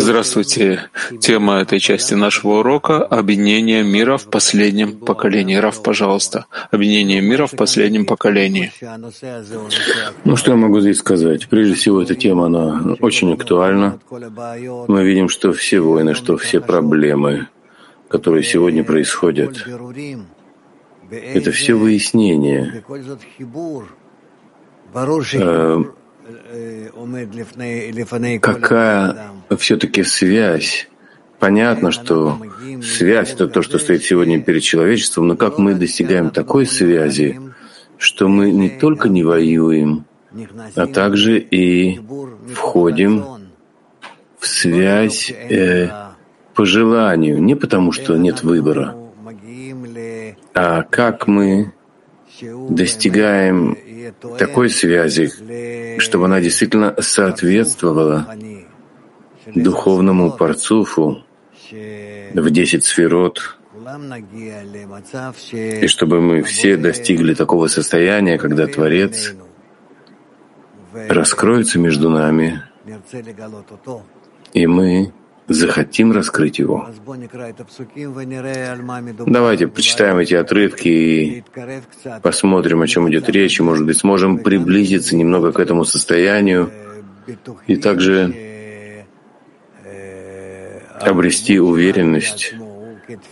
Здравствуйте. Тема этой части нашего урока — объединение мира в последнем поколении. Раф, пожалуйста. Объединение мира в последнем поколении. Ну, что я могу здесь сказать? Прежде всего, эта тема, она очень актуальна. Мы видим, что все войны, что все проблемы, которые сегодня происходят, это все выяснения, э, какая все-таки связь? Понятно, что связь — это то, что стоит сегодня перед человечеством, но как мы достигаем такой связи, что мы не только не воюем, а также и входим в связь э, по желанию, не потому что нет выбора, а как мы достигаем такой связи, чтобы она действительно соответствовала духовному парцуфу в десять сферот, и чтобы мы все достигли такого состояния, когда Творец раскроется между нами, и мы захотим раскрыть его. Давайте почитаем эти отрывки и посмотрим, о чем идет речь, и, может быть, сможем приблизиться немного к этому состоянию и также обрести уверенность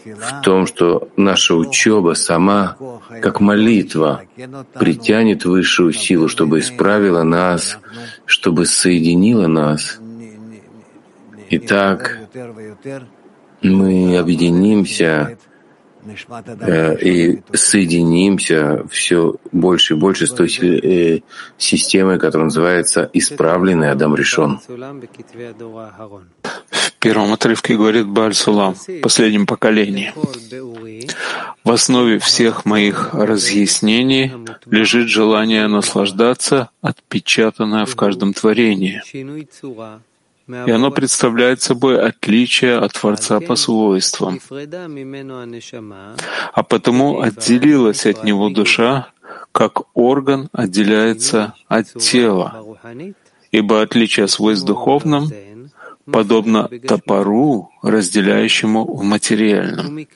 в том, что наша учеба сама, как молитва, притянет высшую силу, чтобы исправила нас, чтобы соединила нас — Итак, мы объединимся э, и соединимся все больше и больше с той э, системой, которая называется «Исправленный Адам решен». В первом отрывке говорит Баль Сулам, последнем поколении. В основе всех моих разъяснений лежит желание наслаждаться, отпечатанное в каждом творении и оно представляет собой отличие от Творца по свойствам. А потому отделилась от него душа, как орган отделяется от тела, ибо отличие свойств духовном подобно топору, разделяющему в материальном.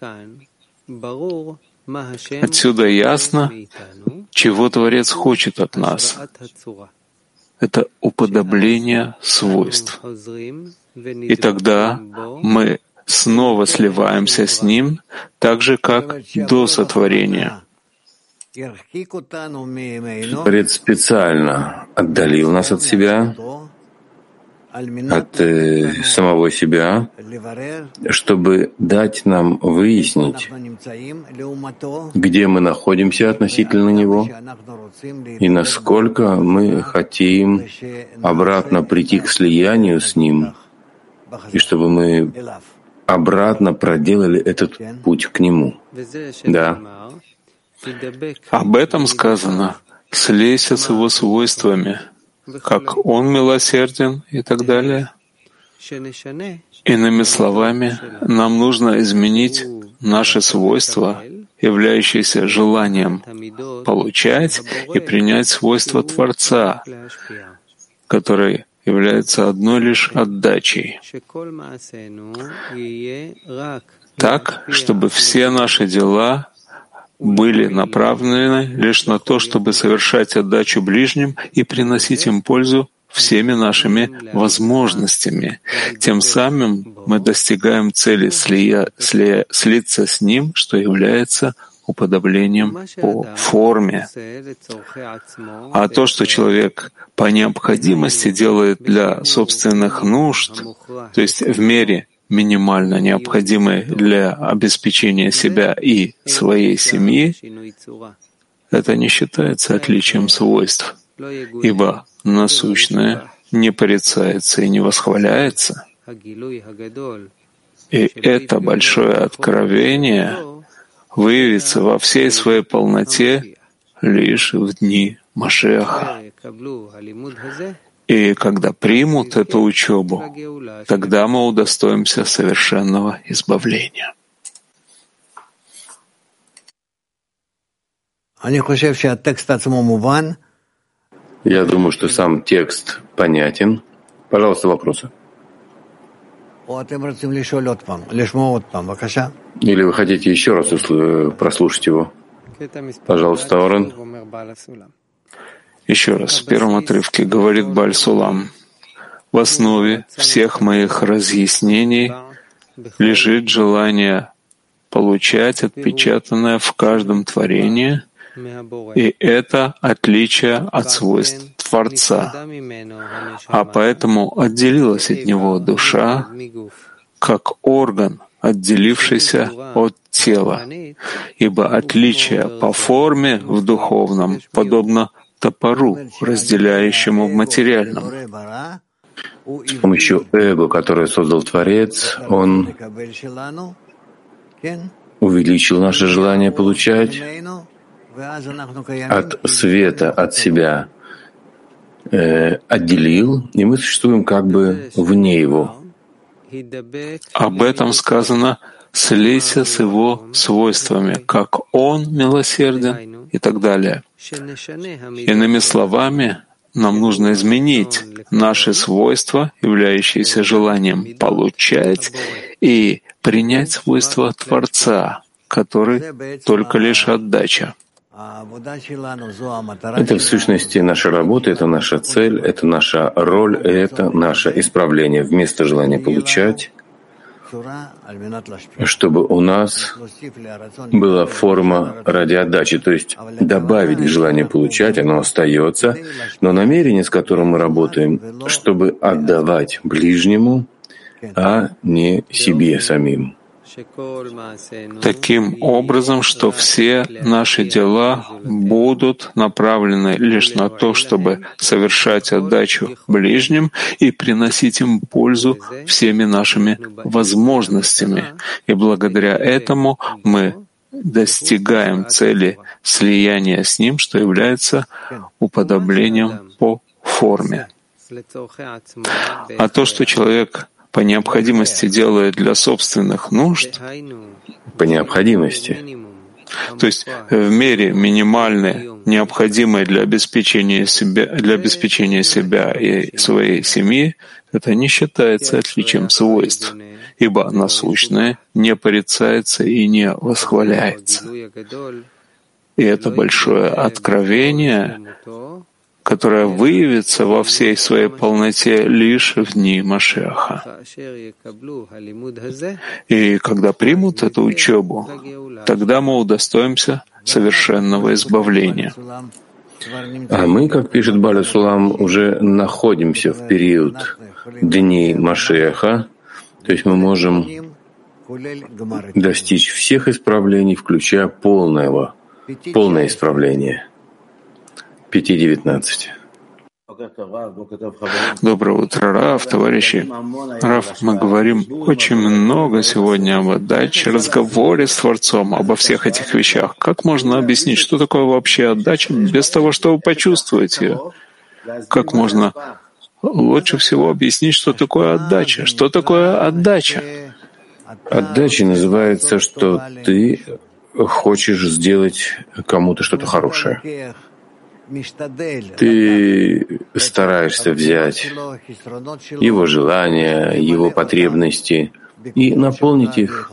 Отсюда ясно, чего Творец хочет от нас — это уподобление свойств. И тогда мы снова сливаемся с Ним, так же, как до сотворения. Творец специально отдалил нас от себя, от э, самого себя, чтобы дать нам выяснить, где мы находимся относительно Него и насколько мы хотим обратно прийти к слиянию с Ним, и чтобы мы обратно проделали этот путь к Нему. Да. Об этом сказано «слейся с Его свойствами», как Он милосерден и так далее. Иными словами, нам нужно изменить наши свойства, являющиеся желанием получать и принять свойства Творца, который является одной лишь отдачей. Так, чтобы все наши дела были направлены лишь на то, чтобы совершать отдачу ближним и приносить им пользу всеми нашими возможностями. Тем самым мы достигаем цели слия, слия, слиться с Ним, что является уподоблением по форме. А то, что человек по необходимости делает для собственных нужд, то есть в мере минимально необходимой для обеспечения себя и своей семьи, это не считается отличием свойств, ибо насущное не порицается и не восхваляется. И это большое откровение выявится во всей своей полноте лишь в дни Машеха. И когда примут эту учебу, тогда мы удостоимся совершенного избавления. Я думаю, что сам текст понятен. Пожалуйста, вопросы. Или вы хотите еще раз прослушать его? Пожалуйста, Орен. Еще раз, в первом отрывке говорит Бальсулам. В основе всех моих разъяснений лежит желание получать отпечатанное в каждом творении, и это отличие от свойств Творца. А поэтому отделилась от него душа как орган, отделившийся от тела, ибо отличие по форме в духовном подобно топору, разделяющему в материальном. С помощью эго, которое создал Творец, он увеличил наше желание получать от света, от себя, э, отделил, и мы существуем как бы вне его. Об этом сказано «слейся с его свойствами, как он милосерден» и так далее. Иными словами, нам нужно изменить наши свойства, являющиеся желанием получать, и принять свойства Творца, который только лишь отдача. Это в сущности наша работа, это наша цель, это наша роль, это наше исправление. Вместо желания получать, чтобы у нас была форма ради отдачи, то есть добавить желание получать, оно остается, но намерение, с которым мы работаем, чтобы отдавать ближнему, а не себе самим таким образом, что все наши дела будут направлены лишь на то, чтобы совершать отдачу ближним и приносить им пользу всеми нашими возможностями. И благодаря этому мы достигаем цели слияния с Ним, что является уподоблением по форме. А то, что человек по необходимости делает для собственных нужд, по необходимости, то есть в мере минимальной, необходимой для обеспечения себя, для обеспечения себя и своей семьи, это не считается отличием свойств, ибо насущное не порицается и не восхваляется. И это большое откровение, которая выявится во всей своей полноте лишь в дни Машеха. И когда примут эту учебу, тогда мы удостоимся совершенного избавления. А мы, как пишет Баля Сулам, уже находимся в период дней Машеха, то есть мы можем достичь всех исправлений, включая полного, полное исправление. 5.19. Доброе утро, Раф, товарищи. Раф, мы говорим очень много сегодня об отдаче, разговоре с Творцом, обо всех этих вещах. Как можно объяснить, что такое вообще отдача, без того, чтобы почувствовать ее? Как можно лучше всего объяснить, что такое отдача? Что такое отдача? Отдача называется, что ты хочешь сделать кому-то что-то хорошее. Ты стараешься взять его желания, его потребности и наполнить их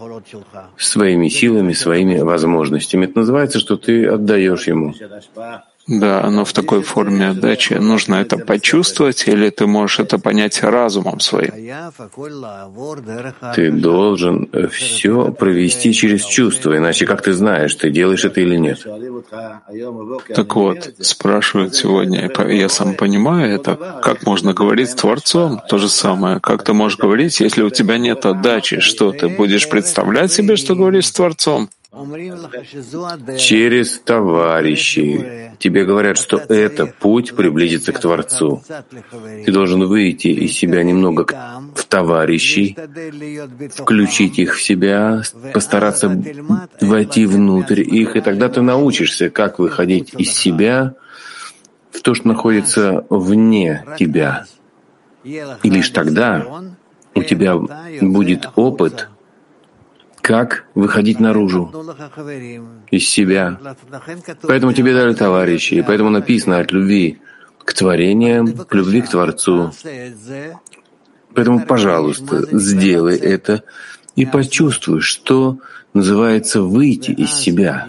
своими силами, своими возможностями. Это называется, что ты отдаешь ему. Да, но в такой форме отдачи нужно это почувствовать, или ты можешь это понять разумом своим? Ты должен все провести через чувство, иначе как ты знаешь, ты делаешь это или нет? Так вот, спрашивают сегодня, я сам понимаю это, как можно говорить с Творцом? То же самое. Как ты можешь говорить, если у тебя нет отдачи? Что, ты будешь представлять себе, что говоришь с Творцом? Через товарищей. Тебе говорят, что это путь приблизиться к Творцу. Ты должен выйти из себя немного в товарищей, включить их в себя, постараться войти внутрь их, и тогда ты научишься, как выходить из себя в то, что находится вне тебя. И лишь тогда у тебя будет опыт — как выходить наружу из себя. Поэтому тебе дали товарищи, и поэтому написано от любви к творениям, к любви к Творцу. Поэтому, пожалуйста, сделай это и почувствуй, что называется выйти из себя.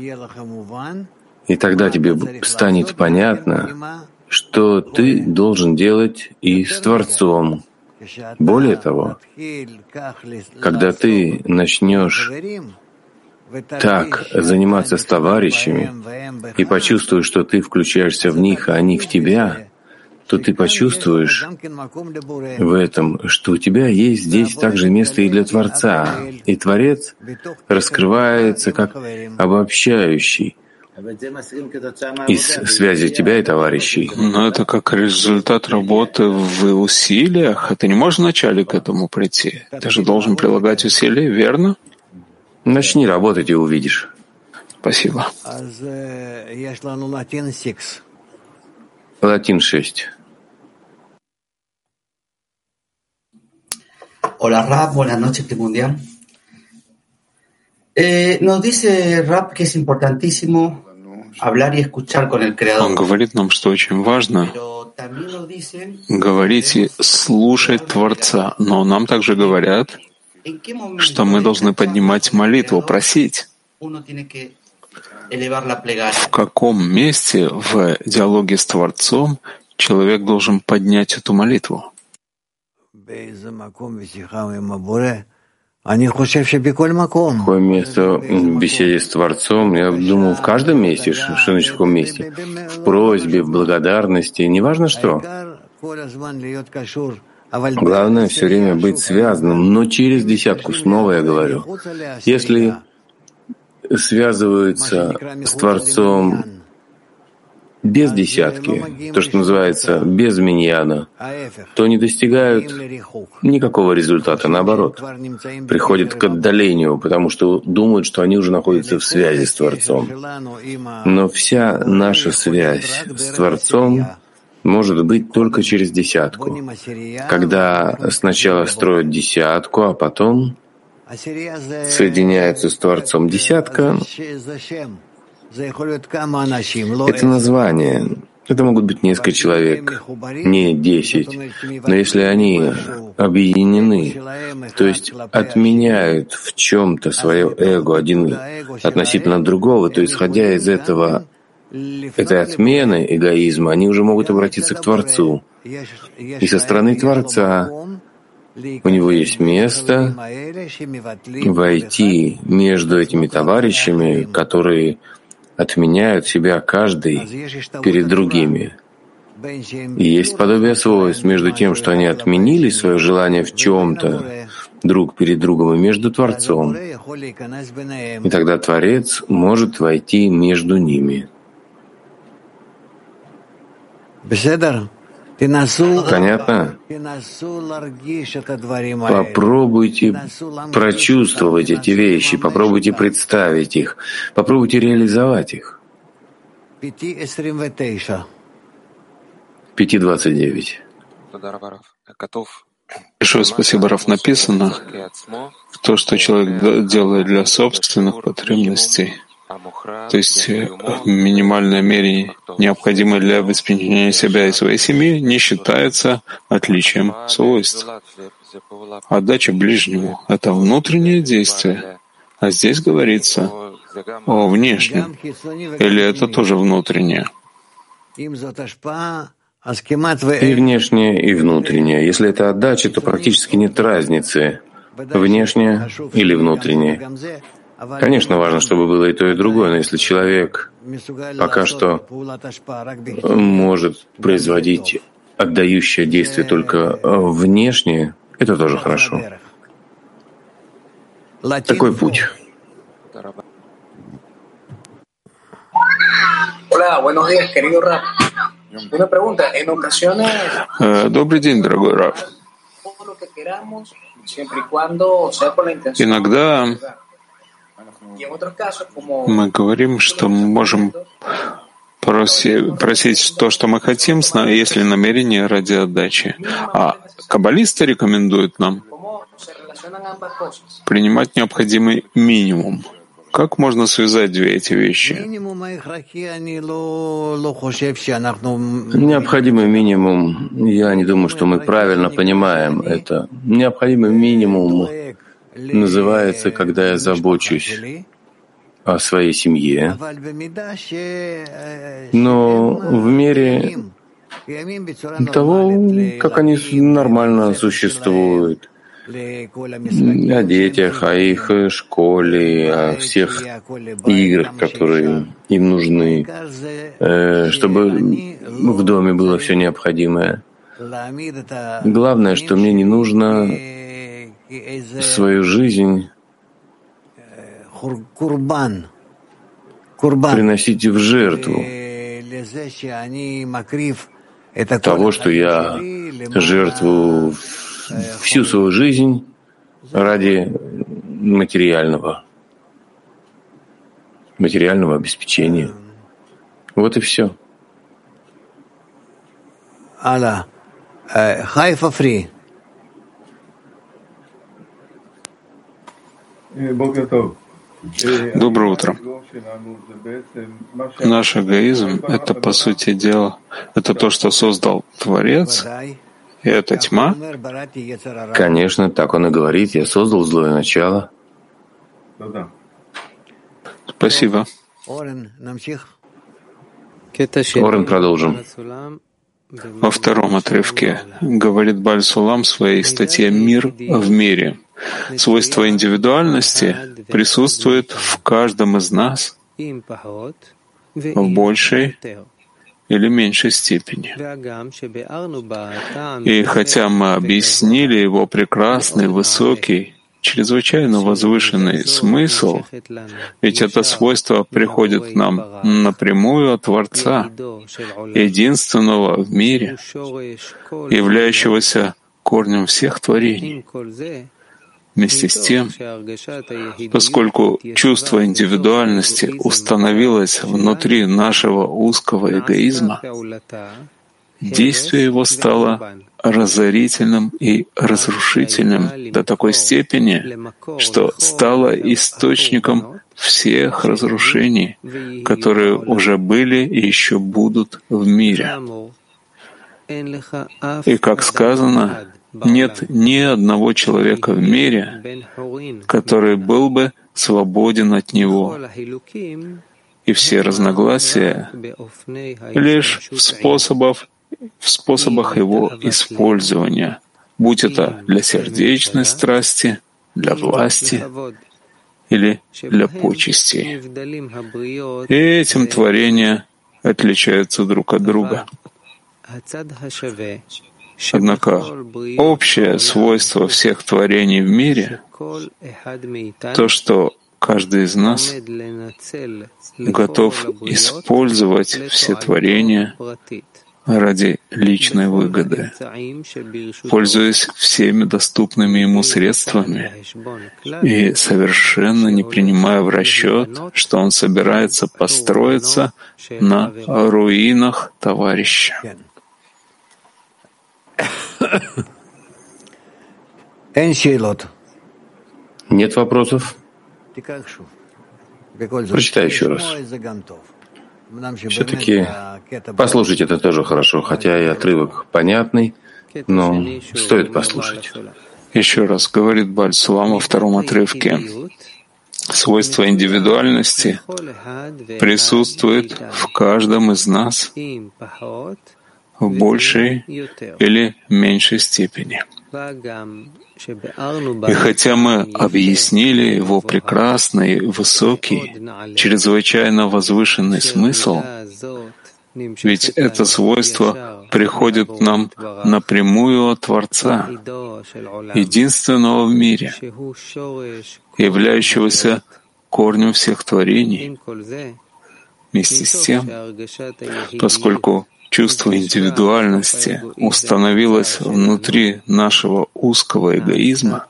И тогда тебе станет понятно, что ты должен делать и с Творцом. Более того, когда ты начнешь так заниматься с товарищами и почувствуешь, что ты включаешься в них, а они в тебя, то ты почувствуешь в этом, что у тебя есть здесь также место и для Творца. И Творец раскрывается как обобщающий из связи тебя и товарищей. Но это как результат работы в усилиях. Ты не можешь вначале к этому прийти. Ты же должен прилагать усилия, верно? Начни работать и увидишь. Спасибо. Латин 6. Hola Rap, buenas noches, Primundial. Eh, nos dice Rap que es importantísimo Он говорит нам, что очень важно говорить и слушать Творца, но нам также говорят, что мы должны поднимать молитву, просить. В каком месте в диалоге с Творцом человек должен поднять эту молитву? Какое место в беседе с Творцом? Я думаю, в каждом месте, что значит в каком месте? В просьбе, в благодарности, неважно что. Главное все время быть связанным, но через десятку, снова я говорю. Если связываются с Творцом без десятки, то, что называется без миньяна, то не достигают никакого результата. Наоборот, приходят к отдалению, потому что думают, что они уже находятся в связи с Творцом. Но вся наша связь с Творцом может быть только через десятку, когда сначала строят десятку, а потом соединяются с Творцом. Десятка это название. Это могут быть несколько человек, не десять. Но если они объединены, то есть отменяют в чем-то свое эго один относительно другого, то исходя из этого этой отмены эгоизма, они уже могут обратиться к Творцу. И со стороны Творца у него есть место войти между этими товарищами, которые отменяют себя каждый перед другими. И есть подобие свойств между тем, что они отменили свое желание в чем-то друг перед другом и между Творцом. И тогда Творец может войти между ними. Понятно? Попробуйте прочувствовать эти вещи, попробуйте представить их, попробуйте реализовать их. 5.29. Большое спасибо, Раф. Написано, то, что человек делает для собственных потребностей, то есть э, минимальная мере, необходимое для обеспечения себя и своей семьи, не считается отличием свойств. Отдача ближнему — это внутреннее действие, а здесь говорится о внешнем. Или это тоже внутреннее? И внешнее, и внутреннее. Если это отдача, то практически нет разницы, внешнее или внутреннее. Конечно, важно, чтобы было и то, и другое, но если человек пока что может производить отдающее действие только внешнее, это тоже хорошо. Такой путь. Э, добрый день, дорогой Раф. Иногда мы говорим, что мы можем просить, то, что мы хотим, если намерение ради отдачи. А каббалисты рекомендуют нам принимать необходимый минимум. Как можно связать две эти вещи? Необходимый минимум, я не думаю, что мы правильно понимаем это. Необходимый минимум называется, когда я забочусь о своей семье. Но в мере того, как они нормально существуют, о детях, о их школе, о всех играх, которые им нужны, э, чтобы в доме было все необходимое. Главное, что мне не нужно свою жизнь приносить в жертву того, что я жертвую всю свою жизнь ради материального, материального обеспечения. Вот и все. Алла. Хайфа фри. Доброе утро. Наш эгоизм — это, по сути дела, это то, что создал Творец, и это тьма? Конечно, так он и говорит. Я создал злое начало. Спасибо. Орен, продолжим. Во втором отрывке говорит Баль-Сулам в своей статье «Мир в мире». Свойство индивидуальности присутствует в каждом из нас в большей или меньшей степени. И хотя мы объяснили его прекрасный, высокий, чрезвычайно возвышенный смысл, ведь это свойство приходит к нам напрямую от Творца, единственного в мире, являющегося корнем всех творений. Вместе с тем, поскольку чувство индивидуальности установилось внутри нашего узкого эгоизма, действие его стало разорительным и разрушительным до такой степени, что стало источником всех разрушений, которые уже были и еще будут в мире. И, как сказано, нет ни одного человека в мире, который был бы свободен от него. И все разногласия лишь в способах, в способах его использования, будь это для сердечной страсти, для власти или для почестей. И этим творения отличаются друг от друга. Однако общее свойство всех творений в мире — то, что каждый из нас готов использовать все творения ради личной выгоды, пользуясь всеми доступными ему средствами и совершенно не принимая в расчет, что он собирается построиться на руинах товарища. Нет вопросов? Прочитай еще раз. Все-таки послушать это тоже хорошо, хотя и отрывок понятный, но стоит послушать. Еще раз говорит Бальсулам во втором отрывке. Свойство индивидуальности присутствует в каждом из нас в большей или меньшей степени. И хотя мы объяснили его прекрасный, высокий, чрезвычайно возвышенный смысл, ведь это свойство приходит нам напрямую от Творца, единственного в мире, являющегося корнем всех творений. Вместе с тем, поскольку чувство индивидуальности установилось внутри нашего узкого эгоизма,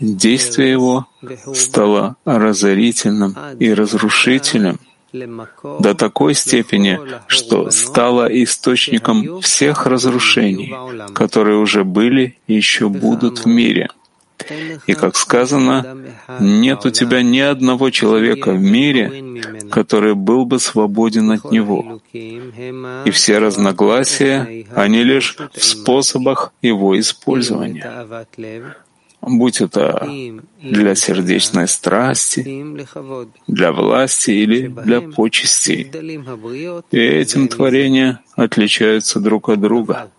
действие его стало разорительным и разрушительным до такой степени, что стало источником всех разрушений, которые уже были и еще будут в мире. И, как сказано, нет у тебя ни одного человека в мире, который был бы свободен от него. И все разногласия, они лишь в способах его использования будь это для сердечной страсти, для власти или для почестей. И этим творения отличаются друг от друга.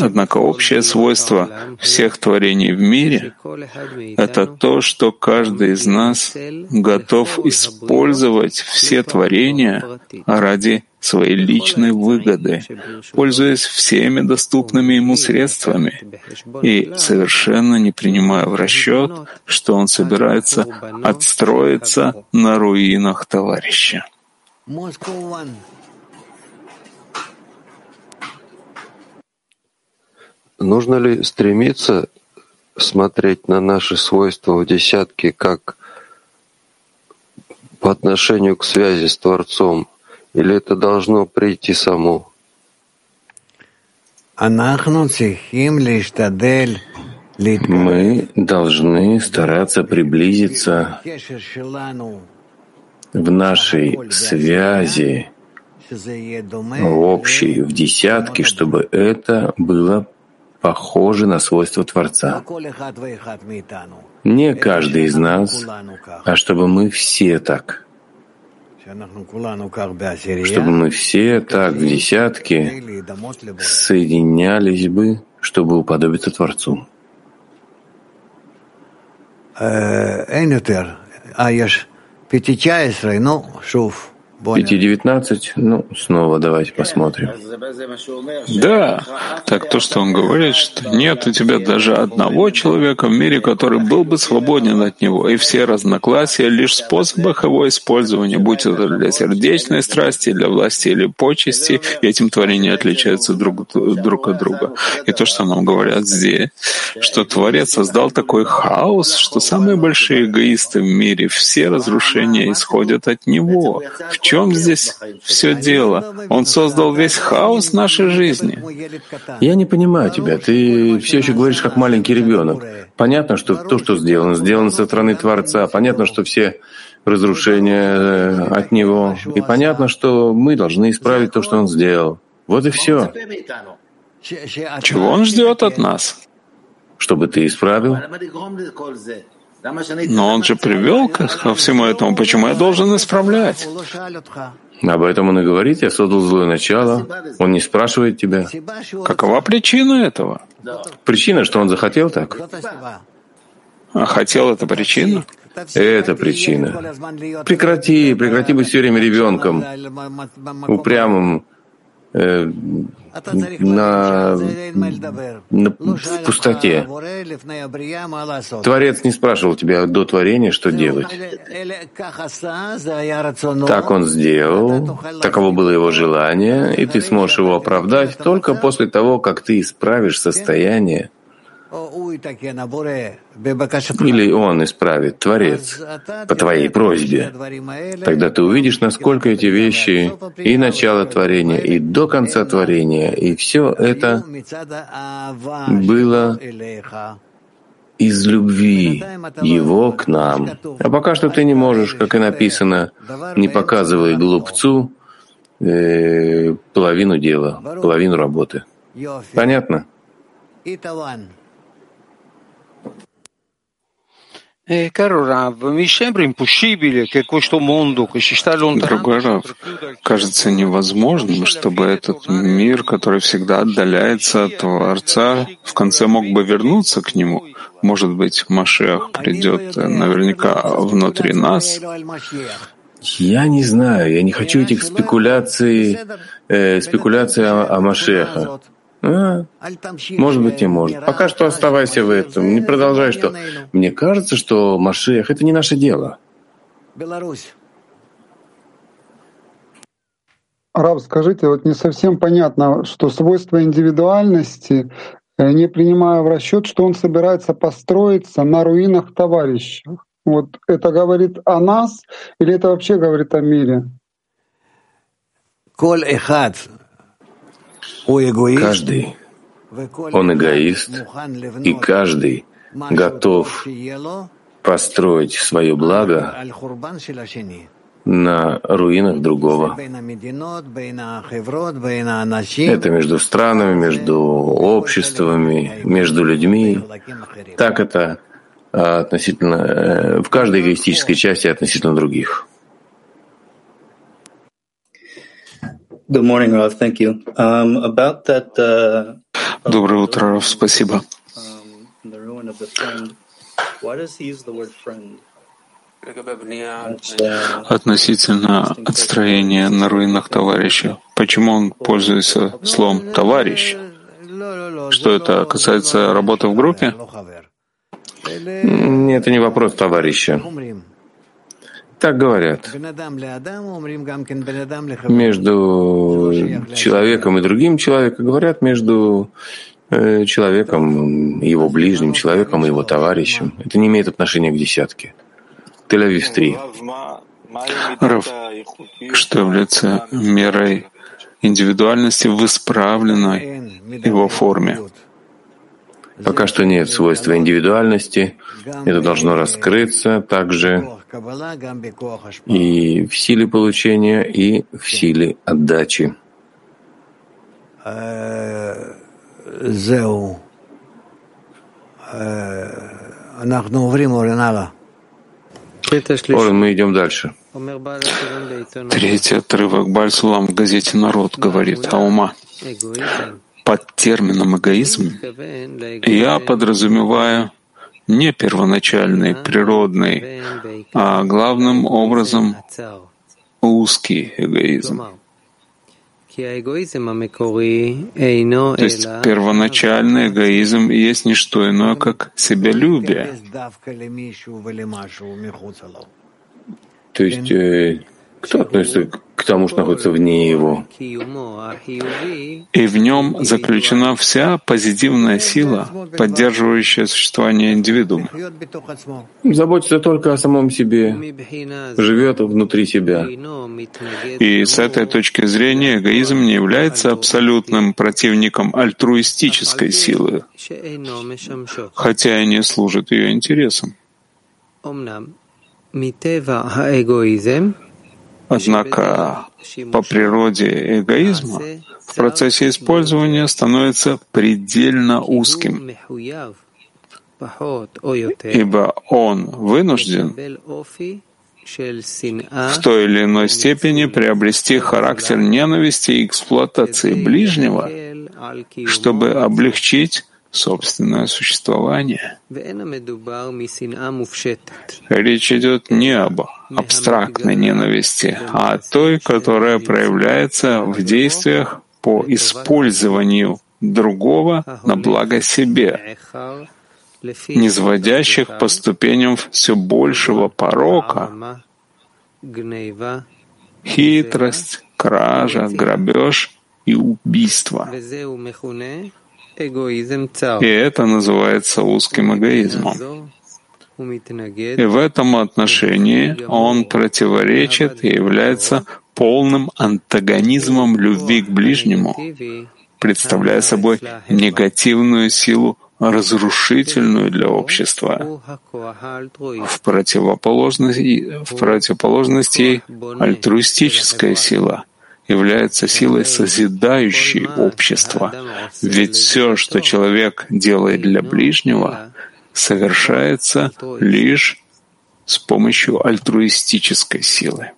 Однако общее свойство всех творений в мире — это то, что каждый из нас готов использовать все творения ради своей личной выгоды, пользуясь всеми доступными ему средствами и совершенно не принимая в расчет, что он собирается отстроиться на руинах товарища. Нужно ли стремиться смотреть на наши свойства в десятке как по отношению к связи с Творцом, или это должно прийти само? Мы должны стараться приблизиться в нашей связи общей, в десятке, чтобы это было похожи на свойства Творца. Не каждый из нас, а чтобы мы все так. Чтобы мы все так в десятке соединялись бы, чтобы уподобиться Творцу. Ну, 5.19, ну, снова давайте посмотрим. Да, так то, что он говорит, что нет у тебя даже одного человека в мире, который был бы свободен от него, и все разногласия лишь в способах его использования, будь это для сердечной страсти, для власти или почести, и этим творения отличаются друг, друг от друга. И то, что нам говорят здесь, что Творец создал такой хаос, что самые большие эгоисты в мире, все разрушения исходят от него. В чем здесь все дело? Он создал весь хаос нашей жизни. Я не понимаю тебя. Ты все еще говоришь как маленький ребенок. Понятно, что то, что сделано, сделано со стороны Творца. Понятно, что все разрушения э, от Него. И понятно, что мы должны исправить то, что Он сделал. Вот и все. Чего Он ждет от нас? Чтобы ты исправил. Но он же привел ко всему этому. Почему я должен исправлять? Об этом он и говорит. Я создал злое начало. Он не спрашивает тебя. Какова причина этого? Причина, что он захотел так. А хотел это причина? Это причина. Прекрати, прекрати быть все время ребенком, упрямым, на, на, в пустоте. Творец не спрашивал тебя до творения, что делать. Так он сделал, таково было его желание, и ты сможешь его оправдать только после того, как ты исправишь состояние, или он исправит, Творец, по твоей просьбе. Тогда ты увидишь, насколько эти вещи и начало творения, и до конца творения, и все это было из любви Его к нам. А пока что ты не можешь, как и написано, не показывай глупцу э, половину дела, половину работы. Понятно? Eh, caro Rav, mi sembra impossibile che questo mondo che si sta Другой Рав, кажется невозможным, чтобы этот мир, который всегда отдаляется от Творца, в конце мог бы вернуться к нему. Может быть, Машех придет наверняка внутри нас. Я не знаю, я не хочу этих спекуляций, э, спекуляций о, о Машеха. А, может быть, и может. Пока что оставайся в этом. Не продолжай, что... Мне кажется, что Машех — это не наше дело. Раб, скажите, вот не совсем понятно, что свойство индивидуальности, э, не принимая в расчет, что он собирается построиться на руинах товарища. Вот это говорит о нас или это вообще говорит о мире? Каждый Он эгоист, и каждый готов построить свое благо на руинах другого. Это между странами, между обществами, между людьми. Так это а, относительно э, в каждой эгоистической части относительно других. Good morning, Rav. Thank you. Um, about that, uh, Доброе утро, Раф. Спасибо. the ruin of the friend. Why does he use the word friend? That's, Относительно отстроения на руинах товарища. Почему он пользуется словом «товарищ»? Что это касается работы в группе? М, Это не вопрос товарища. Так говорят. Между человеком и другим человеком говорят между э, человеком, его ближним человеком и его товарищем. Это не имеет отношения к десятке. Тель-Авив 3. Раф, что является мерой индивидуальности в исправленной его форме? Пока что нет свойства индивидуальности. Это должно раскрыться также и в силе получения, и в силе отдачи. Э, Орен, мы идем дальше. Третий отрывок Бальсулам в газете «Народ» говорит Аума. Под термином «эгоизм» я подразумеваю не первоначальный, природный, а главным образом узкий эгоизм. То есть первоначальный эгоизм есть не что иное, как себялюбие. То есть э, кто относится к тому, что находится вне его? И в нем заключена вся позитивная сила, поддерживающая существование индивидуума. Заботится только о самом себе, живет внутри себя. И с этой точки зрения эгоизм не является абсолютным противником альтруистической силы, хотя и не служит ее интересам. Однако по природе эгоизма в процессе использования становится предельно узким, ибо он вынужден в той или иной степени приобрести характер ненависти и эксплуатации ближнего, чтобы облегчить собственное существование. Речь идет не об абстрактной ненависти, а о той, которая проявляется в действиях по использованию другого на благо себе, низводящих по ступеням все большего порока, хитрость, кража, грабеж и убийство. И это называется узким эгоизмом. И в этом отношении он противоречит и является полным антагонизмом любви к ближнему, представляя собой негативную силу, разрушительную для общества. В противоположности, в противоположности альтруистическая сила — является силой созидающей общество. Ведь все, что человек делает для ближнего, совершается лишь с помощью альтруистической силы.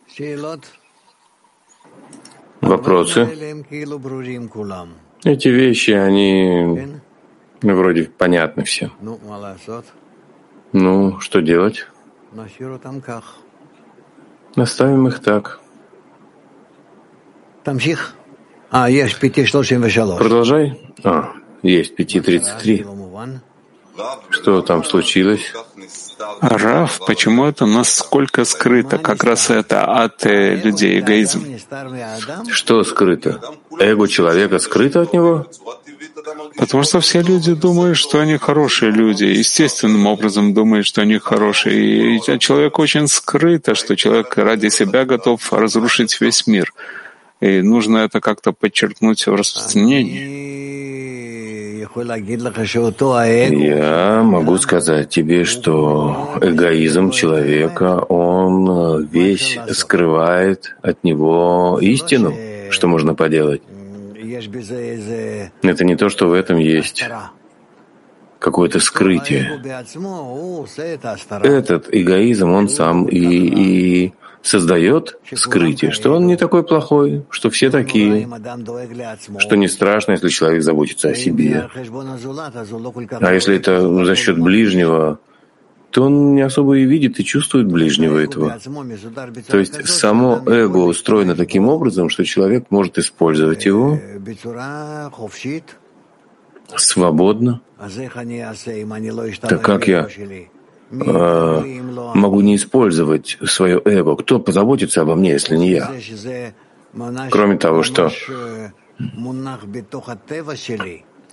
Вопросы? Эти вещи, они ну, вроде понятны всем. Ну, что делать? Наставим их так. Продолжай. А, есть 5.33. Что там случилось? Раф, почему это насколько скрыто? Как раз это от э, людей эгоизм. Что скрыто? Эго человека скрыто от него? Потому что все люди думают, что они хорошие люди, естественным образом думают, что они хорошие. И человек очень скрыто, что человек ради себя готов разрушить весь мир. И нужно это как-то подчеркнуть в распространении. Я могу сказать тебе, что эгоизм человека, он весь скрывает от него истину, что можно поделать. Это не то, что в этом есть какое-то скрытие. Этот эгоизм, он сам и, и создает скрытие, что он не такой плохой, что все такие, что не страшно, если человек заботится о себе. А если это за счет ближнего, то он не особо и видит и чувствует ближнего этого. То есть само эго устроено таким образом, что человек может использовать его свободно. Так как я э, могу не использовать свое эго? Кто позаботится обо мне, если не я? Кроме того, что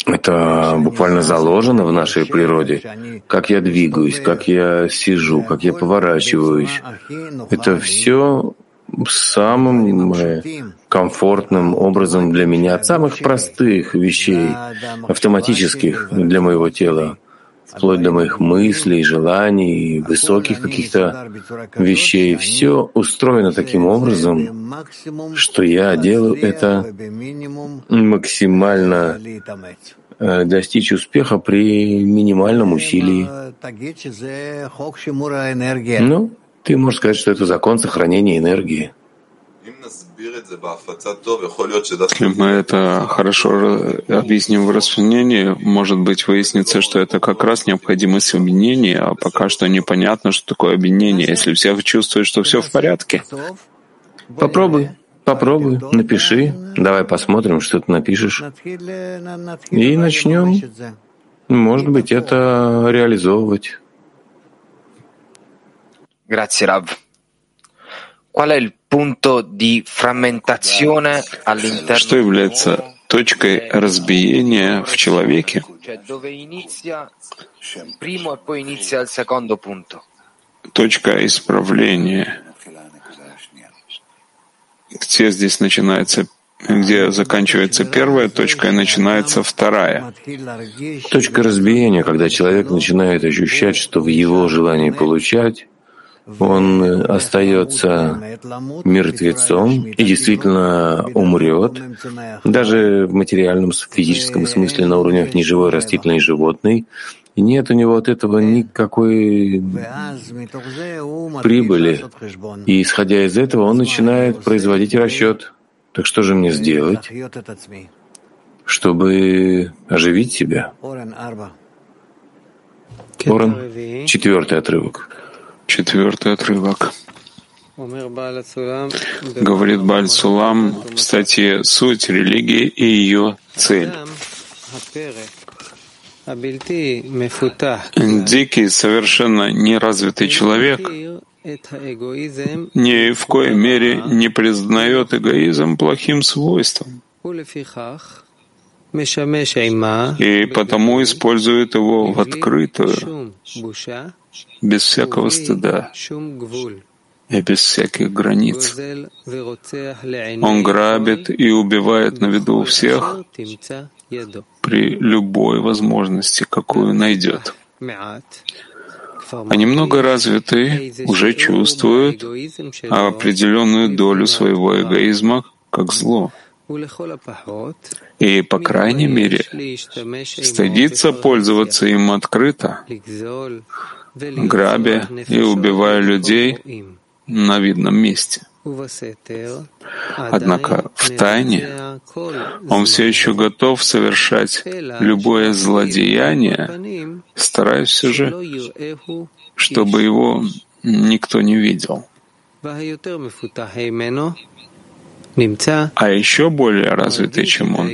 это буквально заложено в нашей природе. Как я двигаюсь, как я сижу, как я поворачиваюсь. Это все самым комфортным образом для меня, от самых простых вещей, автоматических для моего тела, вплоть до моих мыслей, желаний, высоких каких-то вещей. Все устроено таким образом, что я делаю это максимально э, достичь успеха при минимальном усилии. Ну, ты можешь сказать, что это закон сохранения энергии. Если мы это хорошо объясним в распространении, может быть, выяснится, что это как раз необходимость объединения, а пока что непонятно, что такое объединение, если все чувствуют, что все в порядке. Попробуй, попробуй, напиши. Давай посмотрим, что ты напишешь. И начнем, может быть, это реализовывать. Grazie Rav. Qual è il punto di frammentazione all'interno Что является точкой разбиения в человеке? Dove inizia il primo e poi inizia il secondo punto. Точка исправления. Где здесь начинается где заканчивается первая точка и начинается вторая. Точка разбиения, когда человек начинает ощущать, что в его желании получать он остается мертвецом и действительно умрет, даже в материальном, физическом смысле на уровнях неживой, растительной и животной, и нет у него от этого никакой прибыли. И исходя из этого, он начинает производить расчет. Так что же мне сделать, чтобы оживить себя? Оран, четвертый отрывок. Четвертый отрывок. Говорит Баль Сулам в статье «Суть религии и ее цель». Дикий, совершенно неразвитый человек ни в коей мере не признает эгоизм плохим свойством и потому использует его в открытую, без всякого стыда и без всяких границ. Он грабит и убивает на виду у всех при любой возможности, какую найдет. А немного развитые уже чувствуют определенную долю своего эгоизма как зло. И, по крайней мере, стыдится пользоваться им открыто, грабя и убивая людей на видном месте. Однако в тайне он все еще готов совершать любое злодеяние, стараясь все же, чтобы его никто не видел. А еще более развитый, чем он,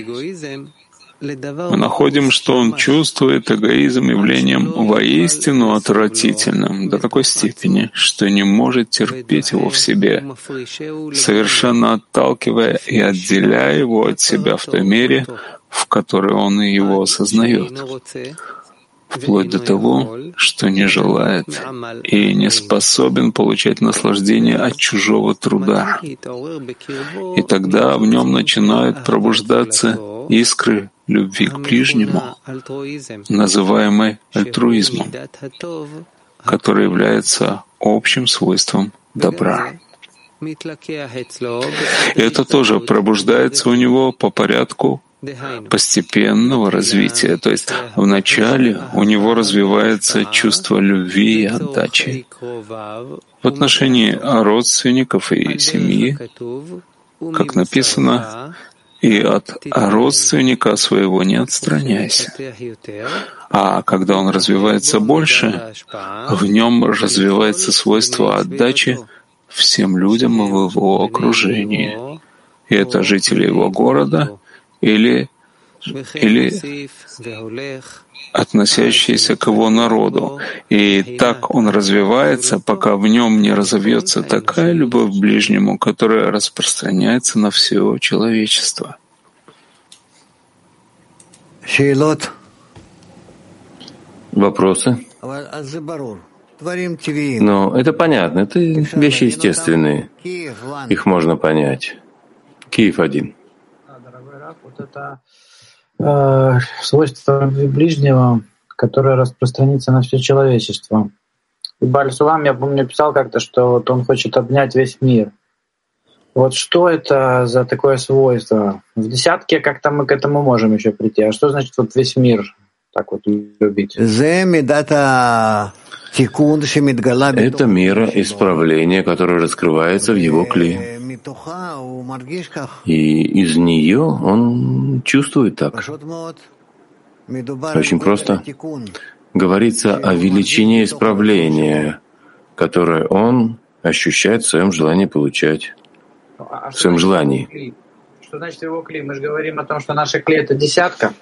мы находим, что он чувствует эгоизм явлением воистину отвратительным до такой степени, что не может терпеть его в себе, совершенно отталкивая и отделяя его от себя в той мере, в которой он его осознает, вплоть до того, что не желает и не способен получать наслаждение от чужого труда. И тогда в нем начинают пробуждаться искры любви к ближнему, называемой альтруизмом, который является общим свойством добра. Это тоже пробуждается у него по порядку постепенного развития. То есть вначале у него развивается чувство любви и отдачи в отношении родственников и семьи, как написано, и от родственника своего не отстраняйся. А когда он развивается больше, в нем развивается свойство отдачи всем людям в его окружении. И это жители его города или, или относящиеся к его народу. И так он развивается, пока в нем не разовьется такая любовь к ближнему, которая распространяется на все человечество. Вопросы? Но это понятно, это вещи естественные. Их можно понять. Киев один. Вот это э, свойство ближнего, которое распространится на все человечество. И Бальсулам, я помню, писал как-то, что вот он хочет обнять весь мир. Вот что это за такое свойство? В десятке как-то мы к этому можем еще прийти. А что значит вот весь мир так вот любить? Это мера исправления, которая раскрывается в его кли. И из нее он чувствует так. Очень просто. Говорится о величине исправления, которое он ощущает в своем желании получать, в своем желании. Что значит его кли? Мы же говорим о том, что наша кли — это десятка.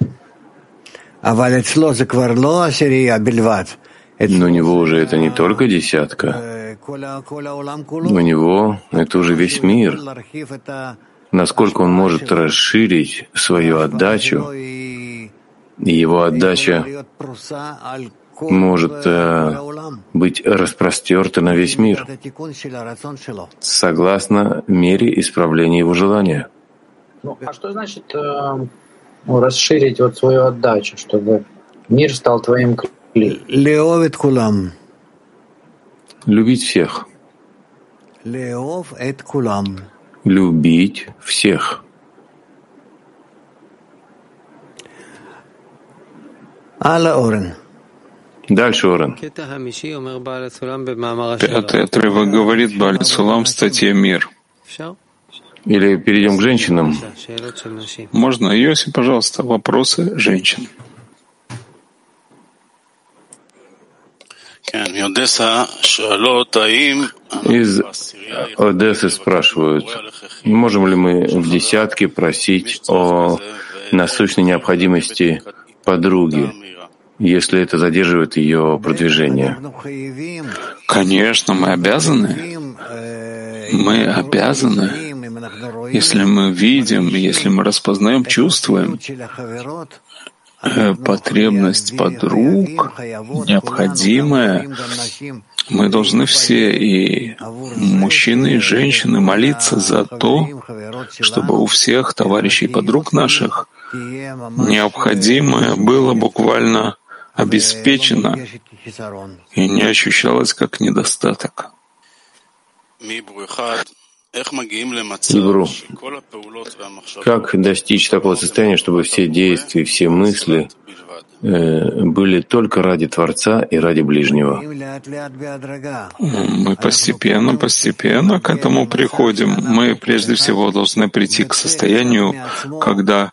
Но у него уже это не только десятка. У него это уже весь мир. Насколько он может расширить свою отдачу, и его отдача может э, быть распростерта на весь мир, согласно мере исправления его желания. Ну, а что значит э, расширить вот свою отдачу, чтобы мир стал твоим Любить всех. Любить всех. Дальше, Орен. Пятый отрывок говорит Бали Сулам в статье «Мир». Или перейдем к женщинам? Можно, Йоси, пожалуйста, вопросы женщин. Из Одессы спрашивают, можем ли мы в десятке просить о насущной необходимости подруги, если это задерживает ее продвижение? Конечно, мы обязаны. Мы обязаны, если мы видим, если мы распознаем, чувствуем, потребность подруг необходимая. Мы должны все, и мужчины, и женщины, молиться за то, чтобы у всех товарищей подруг наших необходимое было буквально обеспечено и не ощущалось как недостаток. Ибру, как достичь такого состояния, чтобы все действия, все мысли э, были только ради Творца и ради ближнего? Мы постепенно, постепенно к этому приходим. Мы прежде всего должны прийти к состоянию, когда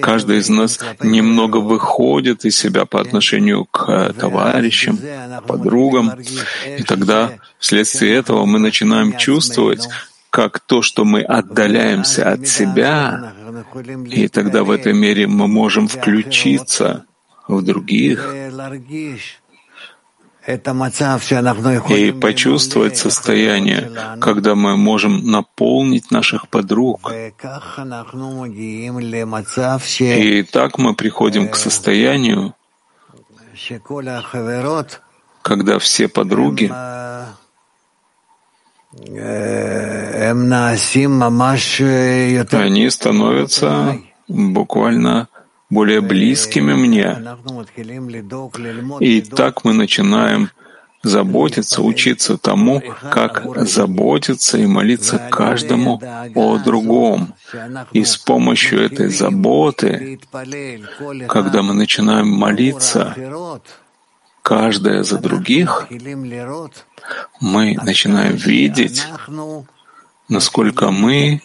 каждый из нас немного выходит из себя по отношению к товарищам, подругам, и тогда вследствие этого мы начинаем чувствовать, как то, что мы отдаляемся от себя, и тогда в этой мере мы можем включиться в других и почувствовать состояние, когда мы можем наполнить наших подруг. И так мы приходим к состоянию, когда все подруги они становятся буквально более близкими мне. И так мы начинаем заботиться, учиться тому, как заботиться и молиться каждому о другом. И с помощью этой заботы, когда мы начинаем молиться, каждая за других, мы начинаем видеть, насколько мы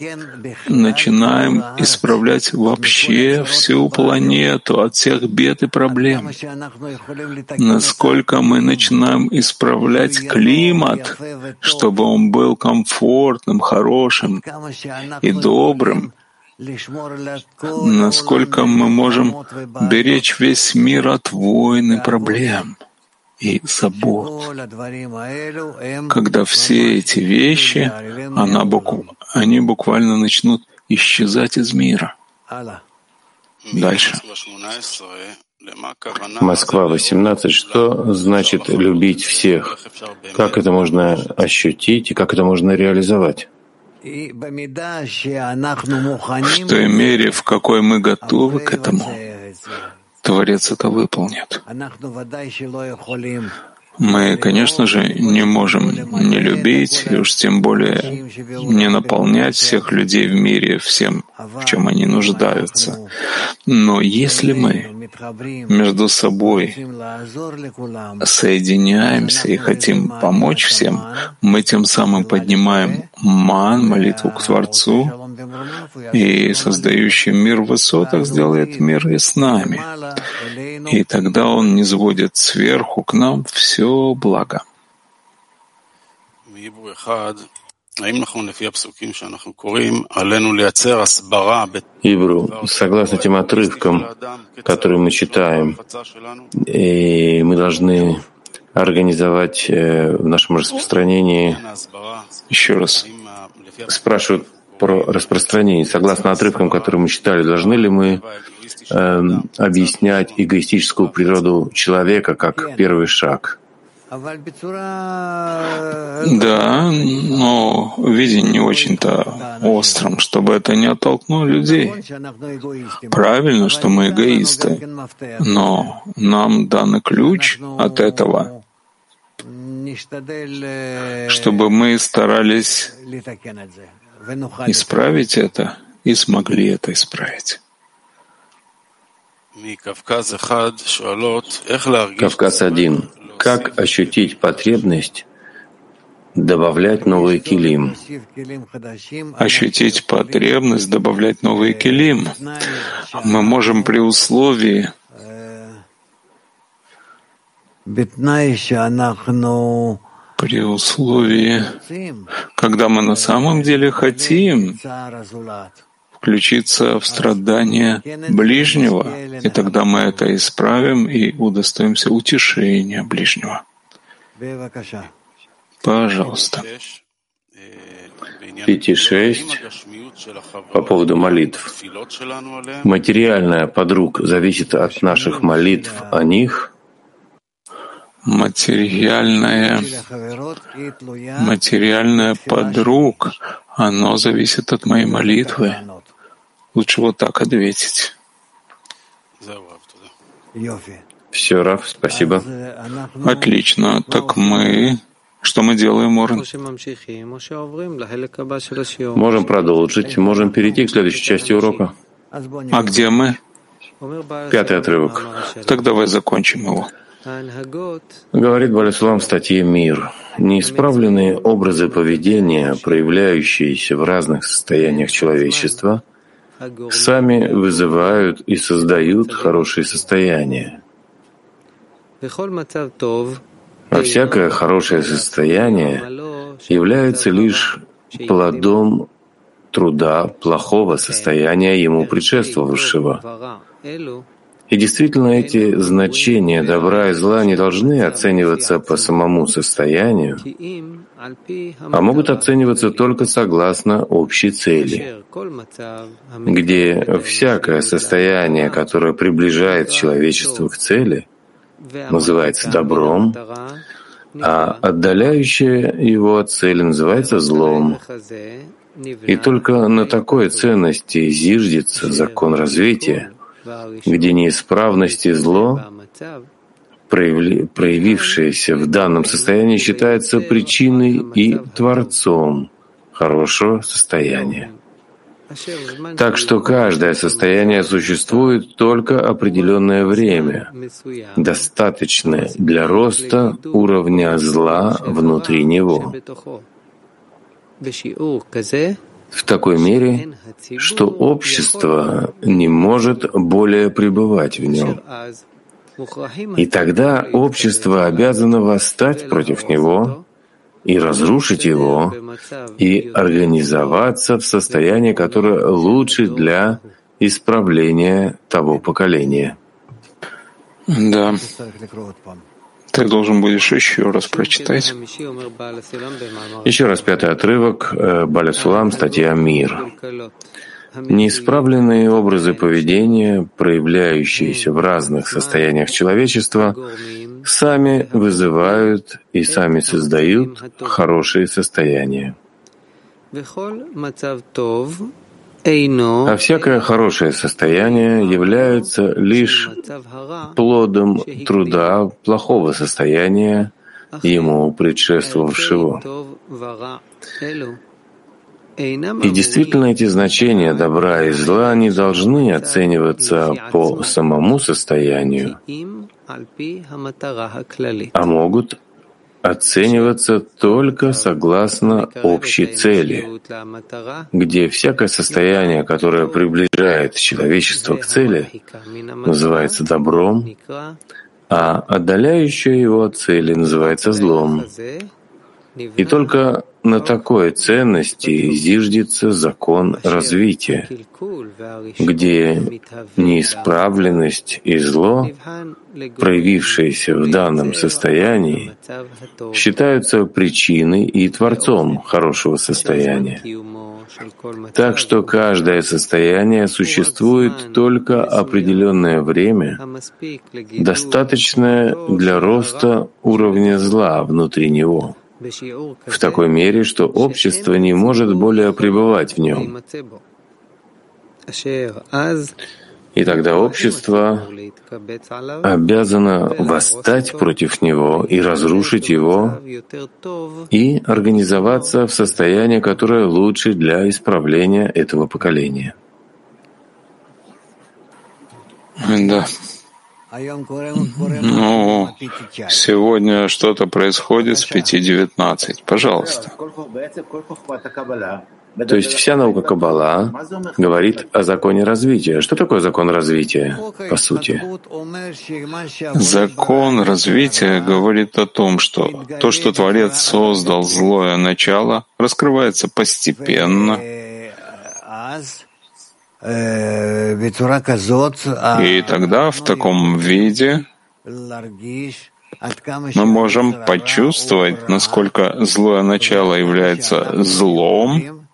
начинаем исправлять вообще всю планету от всех бед и проблем, насколько мы начинаем исправлять климат, чтобы он был комфортным, хорошим и добрым, насколько мы можем беречь весь мир от войн и проблем и забот. Когда все эти вещи, она букв... они буквально начнут исчезать из мира. Дальше. Москва, 18. Что значит любить всех? Как это можно ощутить и как это можно реализовать? В той мере, в какой мы готовы к этому, Творец это выполнит. Мы, конечно же, не можем не любить, и уж тем более не наполнять всех людей в мире всем, в чем они нуждаются. Но если мы между собой соединяемся и хотим помочь всем, мы тем самым поднимаем ман, молитву к Творцу, и создающий мир в высотах сделает мир и с нами. И тогда он не сводит сверху к нам все благо. Ибру, согласно тем отрывкам, которые мы читаем, и мы должны организовать э, в нашем распространении, еще раз спрашивают про распространение. Согласно отрывкам, которые мы читали, должны ли мы э, объяснять эгоистическую природу человека как первый шаг? Да, но виде не очень-то острым, чтобы это не оттолкнуло людей. Правильно, что мы эгоисты, но нам дан ключ от этого, чтобы мы старались исправить это и смогли это исправить. Кавказ один. Как ощутить потребность добавлять новые килим? Ощутить потребность добавлять новые килим мы можем при условии, при условии, когда мы на самом деле хотим включиться в страдания ближнего, и тогда мы это исправим и удостоимся утешения ближнего. Пожалуйста. Пяти шесть по поводу молитв. Материальная подруг зависит от наших молитв о них. Материальная, материальная подруг, оно зависит от моей молитвы. Лучше вот так ответить. Все, Раф, спасибо. Отлично. Так мы... Что мы делаем, Морен? Можем продолжить, можем перейти к следующей части урока. А где мы? Пятый отрывок. Так давай закончим его. Говорит Балислам в статье «Мир». Неисправленные образы поведения, проявляющиеся в разных состояниях человечества, сами вызывают и создают хорошие состояния. А всякое хорошее состояние является лишь плодом труда плохого состояния ему предшествовавшего. И действительно, эти значения добра и зла не должны оцениваться по самому состоянию, а могут оцениваться только согласно общей цели, где всякое состояние, которое приближает человечество к цели, называется добром, а отдаляющее его от цели называется злом. И только на такой ценности зиждется закон развития — где неисправность и зло, проявившееся в данном состоянии, считается причиной и творцом хорошего состояния. Так что каждое состояние существует только определенное время, достаточное для роста уровня зла внутри него. В такой мере, что общество не может более пребывать в нем. И тогда общество обязано восстать против него и разрушить его, и организоваться в состоянии, которое лучше для исправления того поколения. Да. Ты должен будешь еще раз прочитать. Еще раз пятый отрывок, э, Баля Сулам, статья «Мир». Неисправленные образы поведения, проявляющиеся в разных состояниях человечества, сами вызывают и сами создают хорошие состояния. А всякое хорошее состояние является лишь плодом труда плохого состояния, ему предшествовавшего. И действительно эти значения добра и зла не должны оцениваться по самому состоянию, а могут оцениваться только согласно общей цели, где всякое состояние, которое приближает человечество к цели, называется добром, а отдаляющее его от цели называется злом. И только на такой ценности зиждется закон развития, где неисправленность и зло, проявившиеся в данном состоянии, считаются причиной и творцом хорошего состояния. Так что каждое состояние существует только определенное время, достаточное для роста уровня зла внутри него в такой мере, что общество не может более пребывать в нем. И тогда общество обязано восстать против него и разрушить его, и организоваться в состояние, которое лучше для исправления этого поколения. Да. Ну, сегодня что-то происходит с 5.19. Пожалуйста. То есть вся наука Каббала говорит о законе развития. Что такое закон развития, по сути? Закон развития говорит о том, что то, что Творец создал злое начало, раскрывается постепенно, И тогда в таком виде мы можем почувствовать, насколько злое начало является злом,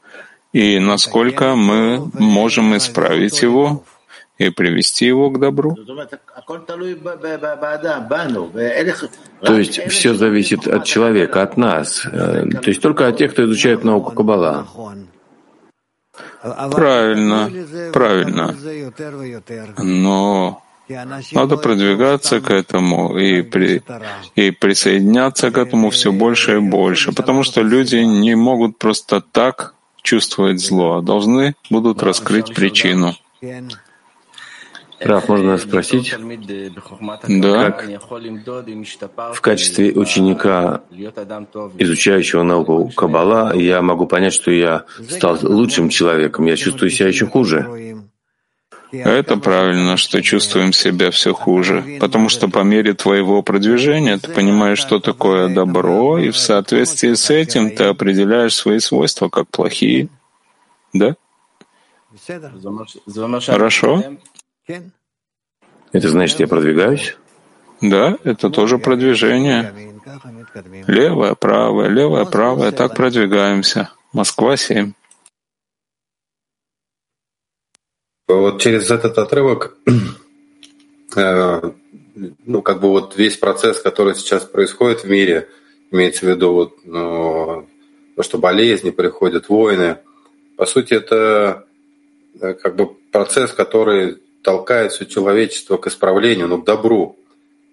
и насколько мы можем исправить его и привести его к добру. То есть все зависит от человека, от нас. Э, то есть только от тех, кто изучает науку Каббала. Правильно, правильно. Но надо продвигаться к этому и, при, и присоединяться к этому все больше и больше, потому что люди не могут просто так чувствовать зло, а должны будут раскрыть причину. Раф, можно спросить, да. как в качестве ученика, изучающего науку Каббала, я могу понять, что я стал лучшим человеком, я чувствую себя еще хуже. Это правильно, что чувствуем себя все хуже, потому что по мере твоего продвижения ты понимаешь, что такое добро, и в соответствии с этим ты определяешь свои свойства как плохие. Да? Хорошо? Это значит, я продвигаюсь? Да, это тоже продвижение. Левое, правое, левое, правое, так продвигаемся. Москва 7. Вот через этот отрывок, э, ну, как бы вот весь процесс, который сейчас происходит в мире, имеется в виду вот, ну, то, что болезни приходят, войны, по сути, это э, как бы процесс, который толкает все человечество к исправлению, ну, к добру.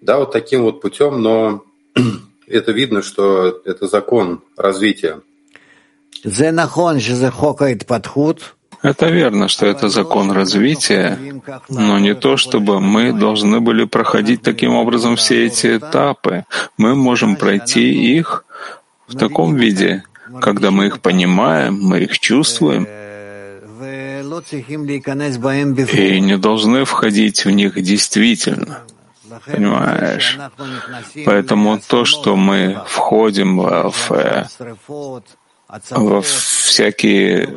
Да, вот таким вот путем, но это видно, что это закон развития. Это верно, что это закон развития, но не то, чтобы мы должны были проходить таким образом все эти этапы. Мы можем пройти их в таком виде, когда мы их понимаем, мы их чувствуем, и не должны входить в них действительно. Понимаешь? Поэтому то, что мы входим в э, во всякие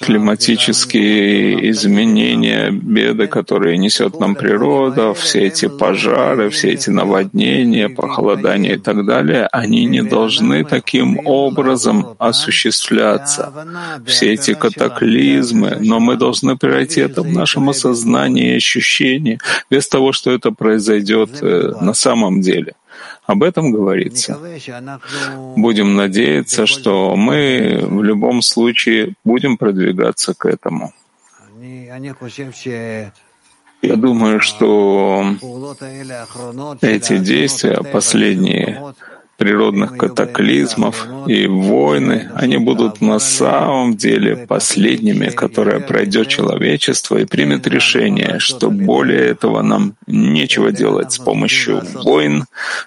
климатические изменения, беды, которые несет нам природа, все эти пожары, все эти наводнения, похолодания и так далее, они не должны таким образом осуществляться. Все эти катаклизмы, но мы должны превратить это в нашем осознании и ощущении, без того, что это произойдет э, на самом деле. Об этом говорится. Будем надеяться, что мы в любом случае будем продвигаться к этому. Я думаю, что эти действия, последние природных катаклизмов и войны, они будут на самом деле последними, которые пройдет человечество и примет решение, что более этого нам нечего делать с помощью войн,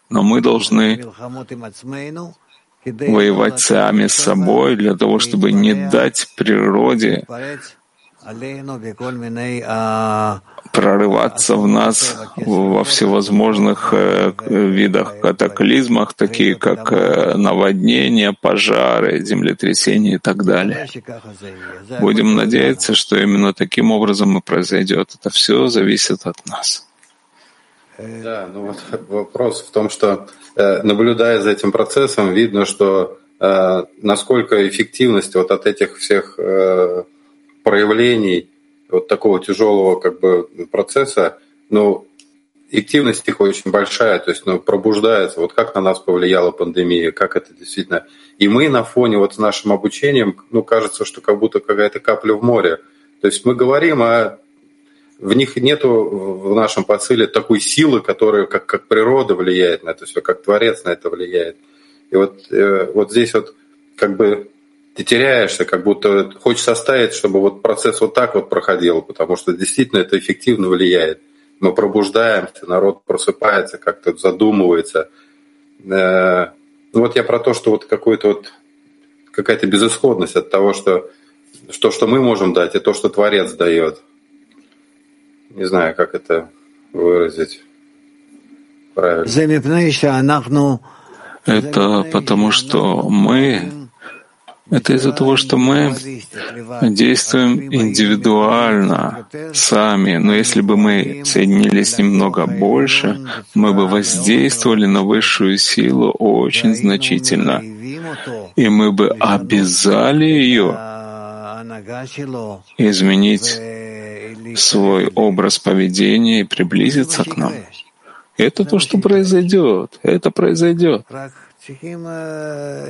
но мы должны воевать сами с собой для того, чтобы не дать природе прорываться в нас во всевозможных э, видах катаклизмах, такие как э, наводнения, пожары, землетрясения и так далее. Будем надеяться, что именно таким образом и произойдет. Это все зависит от нас. Да, ну вот вопрос в том, что э, наблюдая за этим процессом, видно, что насколько эффективность вот от этих всех проявлений вот такого тяжелого как бы процесса, ну, эффективность их очень большая, то есть ну, пробуждается. Вот как на нас повлияла пандемия, как это действительно. И мы на фоне вот с нашим обучением, ну, кажется, что как будто какая-то капля в море. То есть мы говорим, а в них нету в нашем посыле такой силы, которая как, как природа влияет на это все, как Творец на это влияет. И вот, э, вот здесь вот как бы ты теряешься, как будто хочешь оставить, чтобы вот процесс вот так вот проходил, потому что действительно это эффективно влияет. Мы пробуждаемся, народ просыпается, как-то задумывается. Э, ну вот я про то, что вот какой-то вот какая-то безысходность от того, что, что, что мы можем дать, и то, что Творец дает. Не знаю, как это выразить правильно. Это потому, что мы это из-за того, что мы действуем индивидуально, сами. Но если бы мы соединились немного больше, мы бы воздействовали на высшую силу очень значительно. И мы бы обязали ее изменить свой образ поведения и приблизиться к нам. Это то, что произойдет. Это произойдет.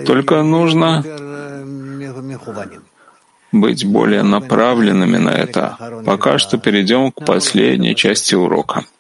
Только нужно быть более направленными на это. Пока что перейдем к последней части урока.